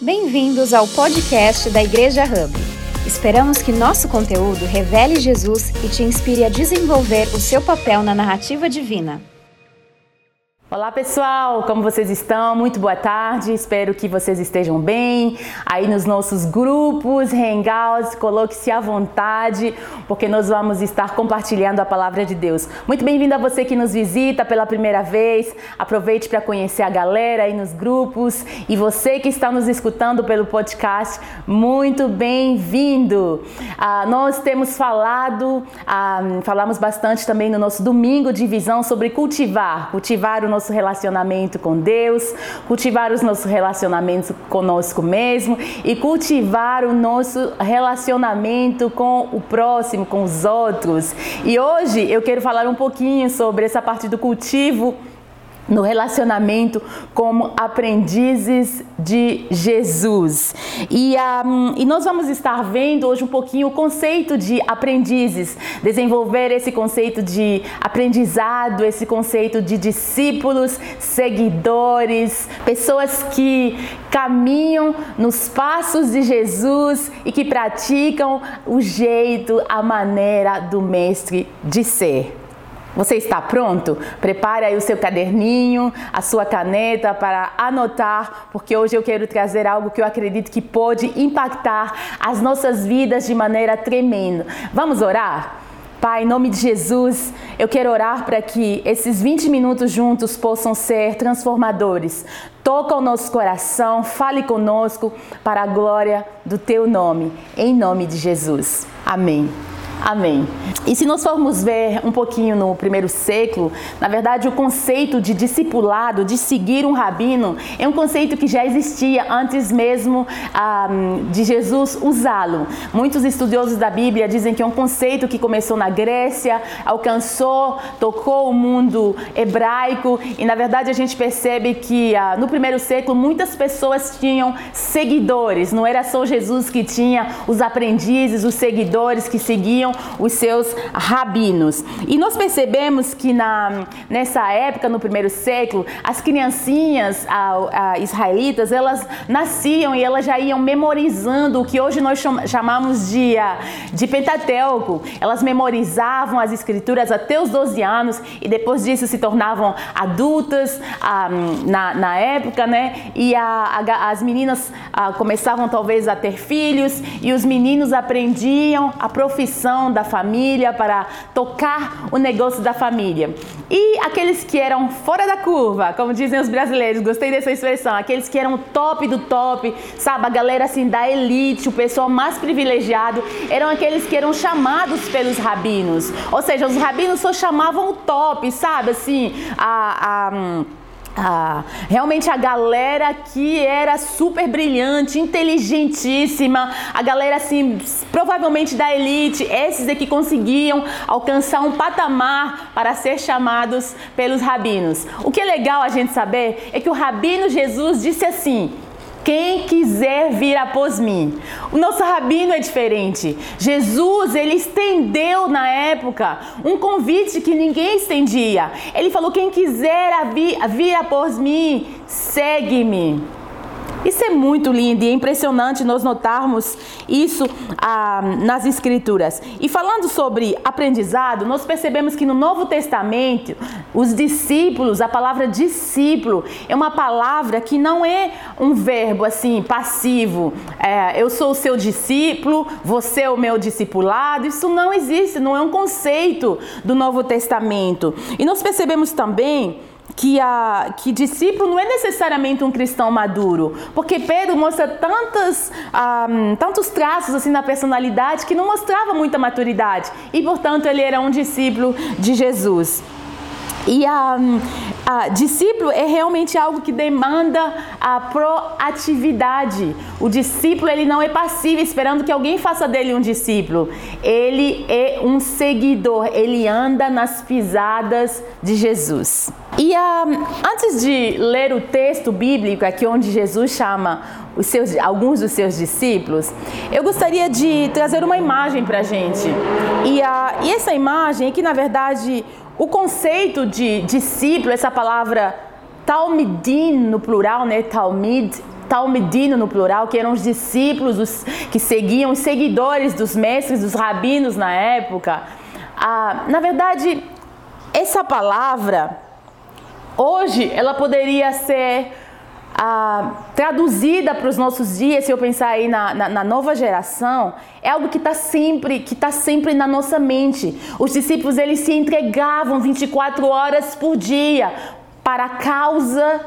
Bem-vindos ao podcast da Igreja Hub. Esperamos que nosso conteúdo revele Jesus e te inspire a desenvolver o seu papel na narrativa divina. Olá pessoal, como vocês estão? Muito boa tarde, espero que vocês estejam bem. Aí nos nossos grupos, hangouts, coloque-se à vontade, porque nós vamos estar compartilhando a palavra de Deus. Muito bem-vindo a você que nos visita pela primeira vez. Aproveite para conhecer a galera aí nos grupos. E você que está nos escutando pelo podcast, muito bem-vindo. Ah, nós temos falado, ah, falamos bastante também no nosso domingo de visão sobre cultivar, cultivar o nosso nosso relacionamento com Deus, cultivar os nossos relacionamentos conosco mesmo e cultivar o nosso relacionamento com o próximo, com os outros. E hoje eu quero falar um pouquinho sobre essa parte do cultivo no relacionamento como aprendizes de Jesus. E, um, e nós vamos estar vendo hoje um pouquinho o conceito de aprendizes, desenvolver esse conceito de aprendizado, esse conceito de discípulos, seguidores, pessoas que caminham nos passos de Jesus e que praticam o jeito, a maneira do Mestre de ser. Você está pronto? Prepare aí o seu caderninho, a sua caneta para anotar, porque hoje eu quero trazer algo que eu acredito que pode impactar as nossas vidas de maneira tremenda. Vamos orar? Pai, em nome de Jesus, eu quero orar para que esses 20 minutos juntos possam ser transformadores. Toca o nosso coração, fale conosco para a glória do teu nome. Em nome de Jesus. Amém. Amém. E se nós formos ver um pouquinho no primeiro século, na verdade o conceito de discipulado, de seguir um rabino, é um conceito que já existia antes mesmo um, de Jesus usá-lo. Muitos estudiosos da Bíblia dizem que é um conceito que começou na Grécia, alcançou, tocou o mundo hebraico e na verdade a gente percebe que uh, no primeiro século muitas pessoas tinham seguidores, não era só Jesus que tinha os aprendizes, os seguidores que seguiam os seus rabinos. E nós percebemos que na, nessa época, no primeiro século, as criancinhas a, a, israelitas, elas nasciam e elas já iam memorizando o que hoje nós chamamos de, de Pentateuco. Elas memorizavam as escrituras até os 12 anos e depois disso se tornavam adultas na, na época, né? E a, as meninas começavam talvez a ter filhos e os meninos aprendiam a profissão da família, para tocar o negócio da família. E aqueles que eram fora da curva, como dizem os brasileiros, gostei dessa expressão, aqueles que eram top do top, sabe, a galera assim da elite, o pessoal mais privilegiado, eram aqueles que eram chamados pelos rabinos. Ou seja, os rabinos só chamavam o top, sabe, assim, a, a ah, realmente a galera que era super brilhante, inteligentíssima, a galera assim, provavelmente da elite, esses que conseguiam alcançar um patamar para ser chamados pelos rabinos. O que é legal a gente saber é que o rabino Jesus disse assim: quem quiser vir após mim. O nosso rabino é diferente. Jesus, ele estendeu na época um convite que ninguém estendia. Ele falou: quem quiser vir, vir após mim, segue-me. Isso é muito lindo e é impressionante nós notarmos isso ah, nas Escrituras. E falando sobre aprendizado, nós percebemos que no Novo Testamento, os discípulos, a palavra discípulo, é uma palavra que não é um verbo assim passivo. É, eu sou o seu discípulo, você é o meu discipulado. Isso não existe, não é um conceito do Novo Testamento. E nós percebemos também que, a, que discípulo não é necessariamente um cristão maduro, porque Pedro mostra tantas, um, tantos traços assim na personalidade que não mostrava muita maturidade e, portanto, ele era um discípulo de Jesus. E a, a, discípulo é realmente algo que demanda a proatividade. O discípulo ele não é passivo esperando que alguém faça dele um discípulo. Ele é um seguidor. Ele anda nas pisadas de Jesus. E a, antes de ler o texto bíblico aqui onde Jesus chama seus, alguns dos seus discípulos, eu gostaria de trazer uma imagem para gente. E, a, e essa imagem é que na verdade o conceito de discípulo, essa palavra Talmidim no plural, né? Talmid, Talmidino no plural, que eram os discípulos os, que seguiam, os seguidores dos mestres, dos rabinos na época. Ah, na verdade, essa palavra, hoje, ela poderia ser ah, traduzida para os nossos dias, se eu pensar aí na, na, na nova geração, é algo que está sempre, que tá sempre na nossa mente. Os discípulos eles se entregavam 24 horas por dia para a causa,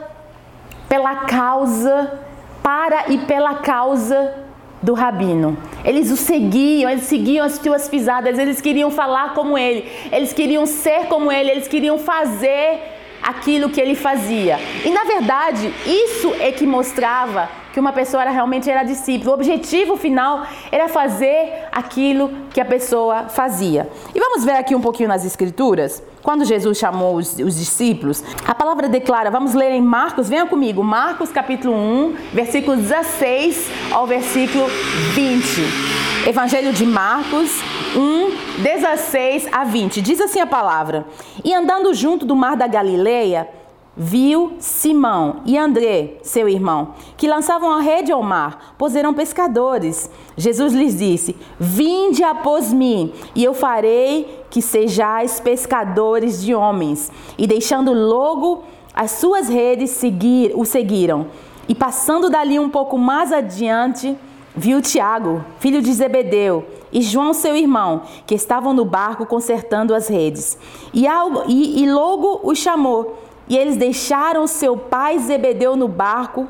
pela causa, para e pela causa do rabino. Eles o seguiam, eles seguiam as suas pisadas, eles queriam falar como ele, eles queriam ser como ele, eles queriam fazer aquilo que ele fazia. E na verdade, isso é que mostrava que uma pessoa era, realmente era discípulo. O objetivo final era fazer aquilo que a pessoa fazia. E vamos ver aqui um pouquinho nas escrituras. Quando Jesus chamou os, os discípulos, a palavra declara, vamos ler em Marcos, venha comigo, Marcos capítulo 1, versículo 16 ao versículo 20. Evangelho de Marcos 1, 16 a 20. Diz assim a palavra: E andando junto do mar da Galileia, viu Simão e André, seu irmão, que lançavam a rede ao mar, pois eram pescadores. Jesus lhes disse: Vinde após mim, e eu farei que sejais pescadores de homens. E deixando logo as suas redes seguir, o seguiram. E passando dali um pouco mais adiante, viu Tiago, filho de Zebedeu, e João, seu irmão, que estavam no barco consertando as redes. E, algo, e, e logo os chamou. E eles deixaram seu pai Zebedeu no barco,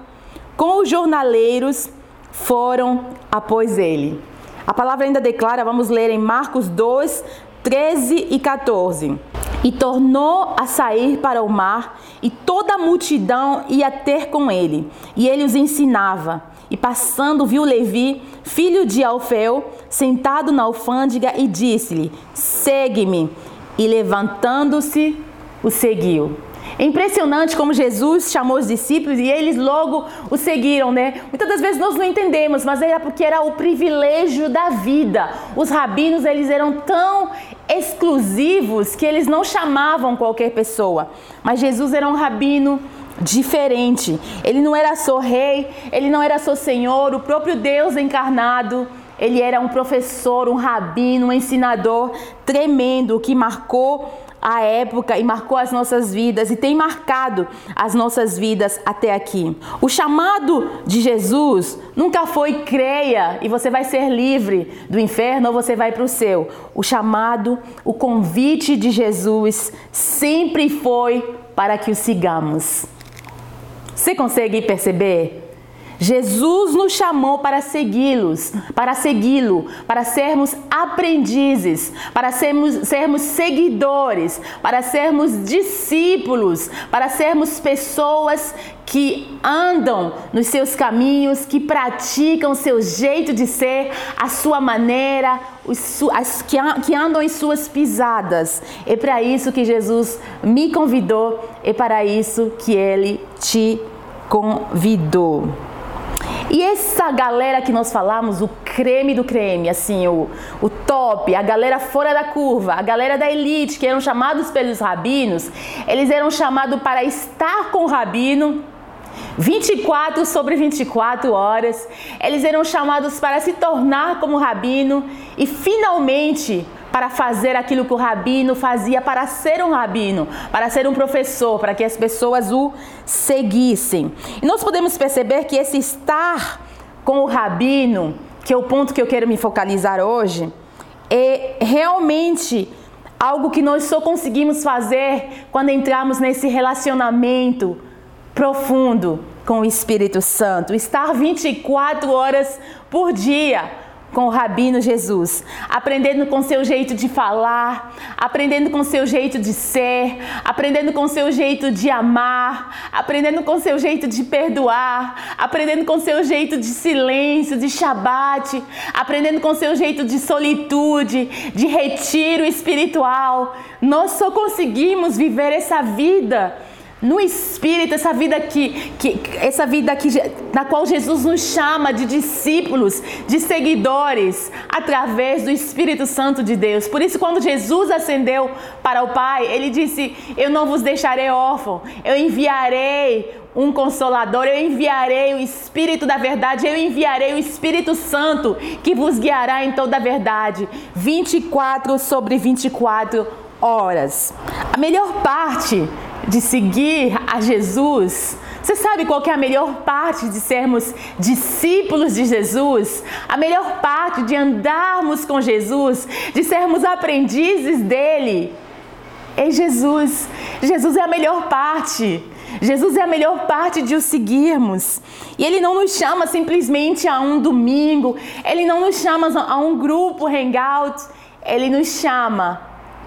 com os jornaleiros foram após ele. A palavra ainda declara, vamos ler em Marcos 2, 13 e 14. E tornou a sair para o mar, e toda a multidão ia ter com ele, e ele os ensinava. E passando, viu Levi, filho de Alfeu, sentado na alfândega, e disse-lhe: Segue-me. E levantando-se, o seguiu. É impressionante como Jesus chamou os discípulos e eles logo o seguiram, né? Muitas das vezes nós não entendemos, mas era porque era o privilégio da vida. Os rabinos, eles eram tão exclusivos que eles não chamavam qualquer pessoa. Mas Jesus era um rabino diferente. Ele não era só rei, ele não era só senhor, o próprio Deus encarnado. Ele era um professor, um rabino, um ensinador tremendo que marcou a época e marcou as nossas vidas e tem marcado as nossas vidas até aqui. O chamado de Jesus nunca foi creia e você vai ser livre do inferno ou você vai para o céu. O chamado, o convite de Jesus sempre foi para que o sigamos. Você consegue perceber? Jesus nos chamou para segui-los, para segui-lo, para sermos aprendizes, para sermos, sermos seguidores, para sermos discípulos, para sermos pessoas que andam nos seus caminhos, que praticam o seu jeito de ser, a sua maneira, que, andam em suas pisadas. É para isso que Jesus me convidou, é para isso que ele te convidou. E essa galera que nós falamos, o creme do creme, assim, o, o top, a galera fora da curva, a galera da elite, que eram chamados pelos rabinos, eles eram chamados para estar com o rabino 24 sobre 24 horas. Eles eram chamados para se tornar como rabino e finalmente para fazer aquilo que o rabino fazia para ser um rabino, para ser um professor, para que as pessoas o seguissem. E nós podemos perceber que esse estar com o rabino, que é o ponto que eu quero me focalizar hoje, é realmente algo que nós só conseguimos fazer quando entramos nesse relacionamento profundo com o Espírito Santo, estar 24 horas por dia com o Rabino Jesus, aprendendo com seu jeito de falar, aprendendo com seu jeito de ser, aprendendo com seu jeito de amar, aprendendo com seu jeito de perdoar, aprendendo com seu jeito de silêncio, de Shabat, aprendendo com seu jeito de solitude, de retiro espiritual. Nós só conseguimos viver essa vida no Espírito, essa vida que, que essa vida que, na qual Jesus nos chama de discípulos, de seguidores, através do Espírito Santo de Deus. Por isso, quando Jesus ascendeu para o Pai, ele disse: Eu não vos deixarei órfão, eu enviarei um consolador, eu enviarei o Espírito da verdade, eu enviarei o Espírito Santo que vos guiará em toda a verdade. 24 sobre 24 horas. A melhor parte de seguir a Jesus, você sabe qual é a melhor parte de sermos discípulos de Jesus? A melhor parte de andarmos com Jesus, de sermos aprendizes dele? É Jesus. Jesus é a melhor parte. Jesus é a melhor parte de o seguirmos. E Ele não nos chama simplesmente a um domingo, Ele não nos chama a um grupo hangout, Ele nos chama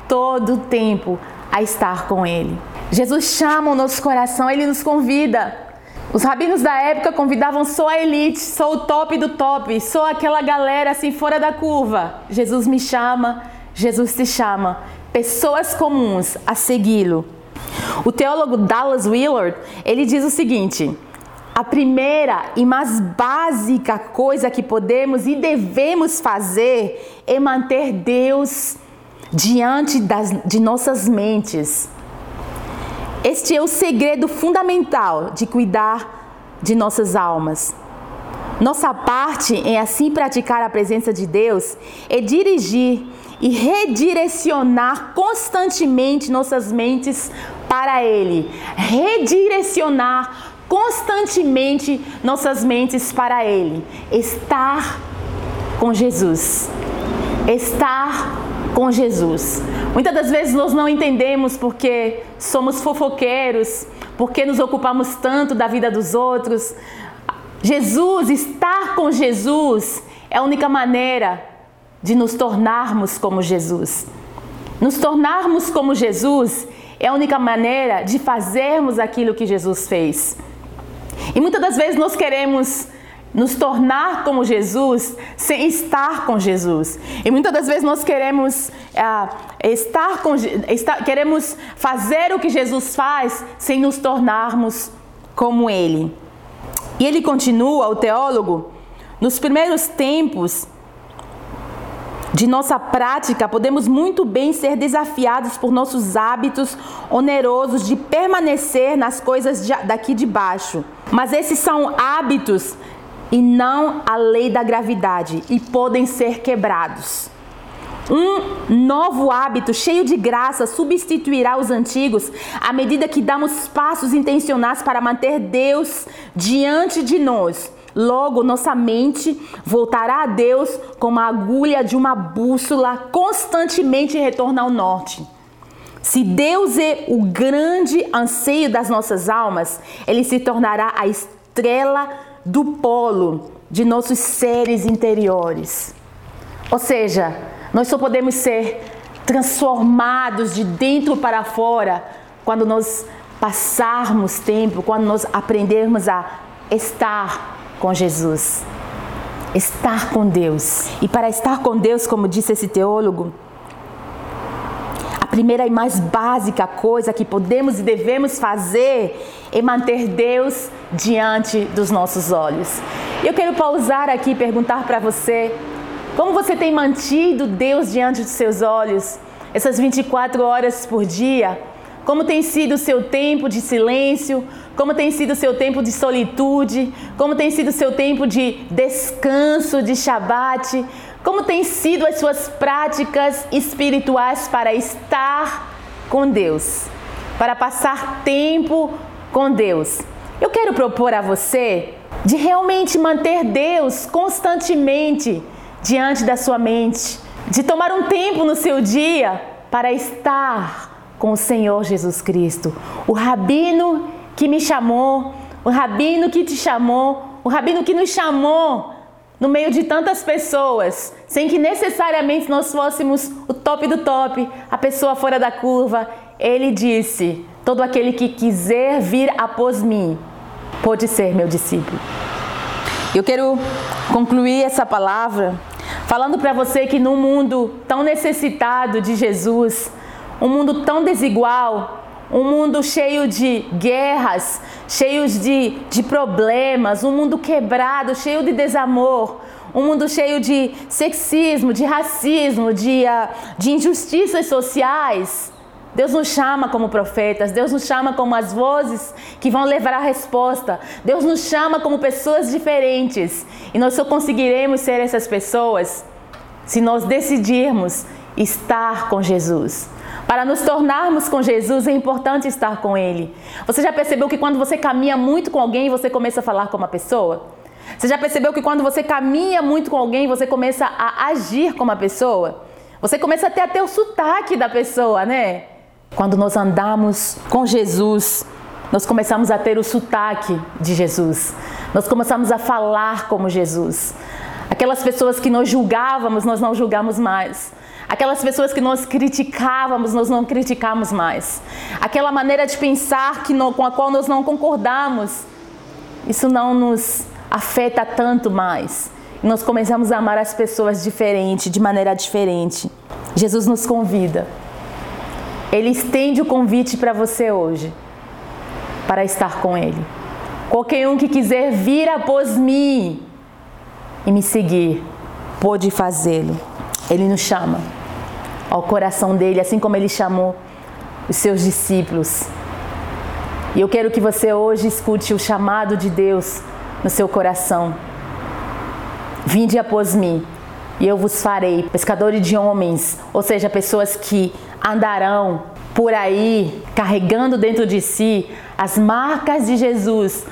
todo o tempo a estar com Ele. Jesus chama o nosso coração, Ele nos convida. Os rabinos da época convidavam só a elite, só o top do top, só aquela galera assim fora da curva. Jesus me chama, Jesus te chama. Pessoas comuns a segui-lo. O teólogo Dallas Willard, ele diz o seguinte: a primeira e mais básica coisa que podemos e devemos fazer é manter Deus diante das, de nossas mentes. Este é o segredo fundamental de cuidar de nossas almas. Nossa parte em assim praticar a presença de Deus é dirigir e redirecionar constantemente nossas mentes para Ele. Redirecionar constantemente nossas mentes para Ele. Estar com Jesus. Estar com Jesus. Muitas das vezes nós não entendemos porque somos fofoqueiros, porque nos ocupamos tanto da vida dos outros. Jesus, estar com Jesus é a única maneira de nos tornarmos como Jesus. Nos tornarmos como Jesus é a única maneira de fazermos aquilo que Jesus fez. E muitas das vezes nós queremos nos tornar como Jesus sem estar com Jesus. E muitas das vezes nós queremos é, estar com estar, queremos fazer o que Jesus faz sem nos tornarmos como Ele. E ele continua, o teólogo, nos primeiros tempos de nossa prática, podemos muito bem ser desafiados por nossos hábitos onerosos de permanecer nas coisas daqui de baixo. Mas esses são hábitos e não a lei da gravidade e podem ser quebrados. Um novo hábito cheio de graça substituirá os antigos à medida que damos passos intencionais para manter Deus diante de nós Logo, nossa mente voltará a Deus como a agulha de uma bússola, constantemente retorna ao norte. Se Deus é o grande anseio das nossas almas, ele se tornará a estrela do polo de nossos seres interiores. Ou seja, nós só podemos ser transformados de dentro para fora quando nós passarmos tempo, quando nós aprendermos a estar com Jesus. Estar com Deus. E para estar com Deus, como disse esse teólogo, primeira e mais básica coisa que podemos e devemos fazer é manter Deus diante dos nossos olhos. Eu quero pausar aqui e perguntar para você: como você tem mantido Deus diante dos seus olhos essas 24 horas por dia? Como tem sido o seu tempo de silêncio? Como tem sido o seu tempo de solitude? Como tem sido o seu tempo de descanso, de Shabat? Como tem sido as suas práticas espirituais para estar com Deus? Para passar tempo com Deus? Eu quero propor a você de realmente manter Deus constantemente diante da sua mente, de tomar um tempo no seu dia para estar com o Senhor Jesus Cristo. O rabino que me chamou, o rabino que te chamou, o rabino que nos chamou no meio de tantas pessoas, sem que necessariamente nós fôssemos o top do top, a pessoa fora da curva. Ele disse: Todo aquele que quiser vir após mim, pode ser meu discípulo. Eu quero concluir essa palavra falando para você que num mundo tão necessitado de Jesus, um mundo tão desigual, um mundo cheio de guerras, cheio de, de problemas, um mundo quebrado, cheio de desamor, um mundo cheio de sexismo, de racismo, de, uh, de injustiças sociais. Deus nos chama como profetas, Deus nos chama como as vozes que vão levar a resposta. Deus nos chama como pessoas diferentes. E nós só conseguiremos ser essas pessoas se nós decidirmos estar com Jesus. Para nos tornarmos com Jesus é importante estar com Ele. Você já percebeu que quando você caminha muito com alguém, você começa a falar como uma pessoa? Você já percebeu que quando você caminha muito com alguém, você começa a agir como uma pessoa? Você começa até a ter o sotaque da pessoa, né? Quando nós andamos com Jesus, nós começamos a ter o sotaque de Jesus. Nós começamos a falar como Jesus. Aquelas pessoas que nós julgávamos, nós não julgamos mais. Aquelas pessoas que nós criticávamos, nós não criticamos mais. Aquela maneira de pensar que não, com a qual nós não concordamos, isso não nos afeta tanto mais. nós começamos a amar as pessoas diferente, de maneira diferente. Jesus nos convida. Ele estende o convite para você hoje, para estar com Ele. Qualquer um que quiser vir após mim e me seguir, pode fazê-lo. Ele nos chama ao coração dele, assim como ele chamou os seus discípulos. E eu quero que você hoje escute o chamado de Deus no seu coração. Vinde após mim, e eu vos farei pescadores de homens, ou seja, pessoas que andarão por aí carregando dentro de si as marcas de Jesus,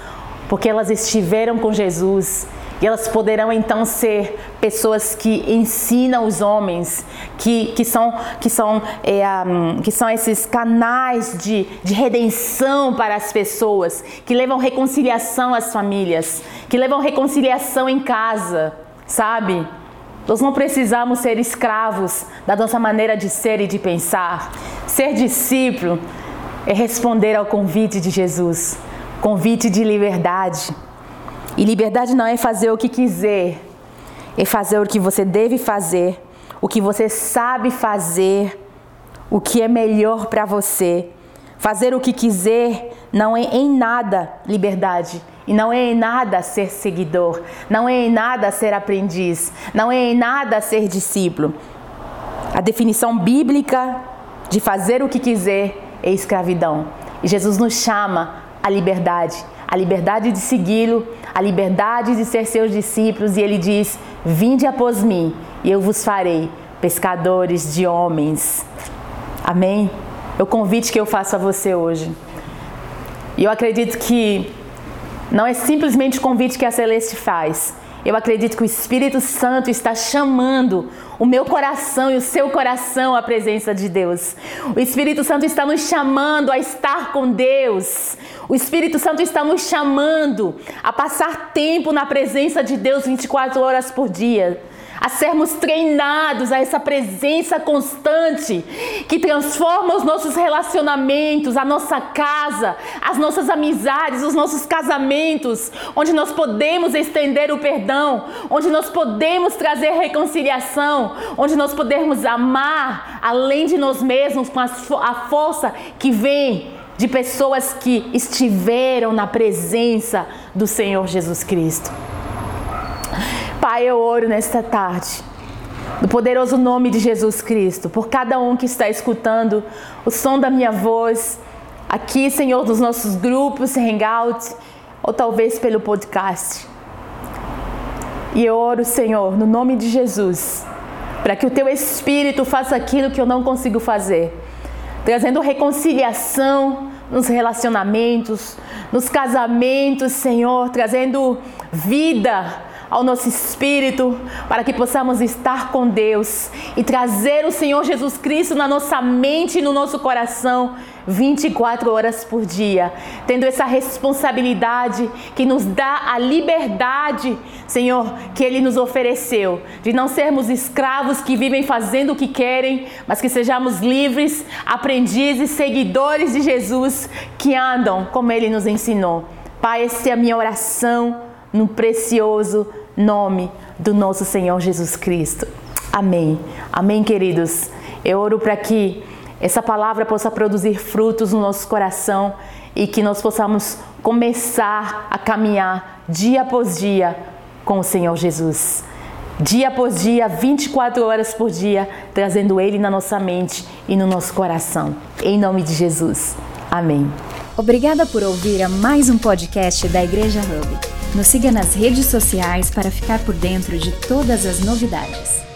porque elas estiveram com Jesus e elas poderão então ser pessoas que ensinam os homens, que, que, são, que, são, é, um, que são esses canais de, de redenção para as pessoas, que levam reconciliação às famílias, que levam reconciliação em casa, sabe? Nós não precisamos ser escravos da nossa maneira de ser e de pensar. Ser discípulo é responder ao convite de Jesus convite de liberdade. E liberdade não é fazer o que quiser, é fazer o que você deve fazer, o que você sabe fazer, o que é melhor para você. Fazer o que quiser não é em nada liberdade. E não é em nada ser seguidor, não é em nada ser aprendiz, não é em nada ser discípulo. A definição bíblica de fazer o que quiser é escravidão. E Jesus nos chama à liberdade a liberdade de segui-lo, a liberdade de ser seus discípulos, e ele diz: Vinde após mim, e eu vos farei pescadores de homens. Amém? É o convite que eu faço a você hoje. E eu acredito que não é simplesmente o convite que a Celeste faz. Eu acredito que o Espírito Santo está chamando o meu coração e o seu coração à presença de Deus. O Espírito Santo está nos chamando a estar com Deus. O Espírito Santo está nos chamando a passar tempo na presença de Deus 24 horas por dia a sermos treinados a essa presença constante que transforma os nossos relacionamentos, a nossa casa, as nossas amizades, os nossos casamentos, onde nós podemos estender o perdão, onde nós podemos trazer reconciliação, onde nós podemos amar além de nós mesmos com a força que vem de pessoas que estiveram na presença do Senhor Jesus Cristo. Pai, eu oro nesta tarde, no poderoso nome de Jesus Cristo, por cada um que está escutando o som da minha voz, aqui, Senhor, dos nossos grupos, Hangout, ou talvez pelo podcast. E eu oro, Senhor, no nome de Jesus, para que o Teu Espírito faça aquilo que eu não consigo fazer, trazendo reconciliação nos relacionamentos, nos casamentos, Senhor, trazendo vida ao nosso espírito, para que possamos estar com Deus e trazer o Senhor Jesus Cristo na nossa mente e no nosso coração 24 horas por dia, tendo essa responsabilidade que nos dá a liberdade, Senhor, que Ele nos ofereceu, de não sermos escravos que vivem fazendo o que querem, mas que sejamos livres, aprendizes, seguidores de Jesus que andam como Ele nos ensinou. Pai, essa é a minha oração no precioso nome do nosso Senhor Jesus Cristo. Amém. Amém, queridos. Eu oro para que essa palavra possa produzir frutos no nosso coração e que nós possamos começar a caminhar dia após dia com o Senhor Jesus. Dia após dia, 24 horas por dia, trazendo Ele na nossa mente e no nosso coração. Em nome de Jesus. Amém. Obrigada por ouvir a mais um podcast da Igreja Hub. Nos siga nas redes sociais para ficar por dentro de todas as novidades.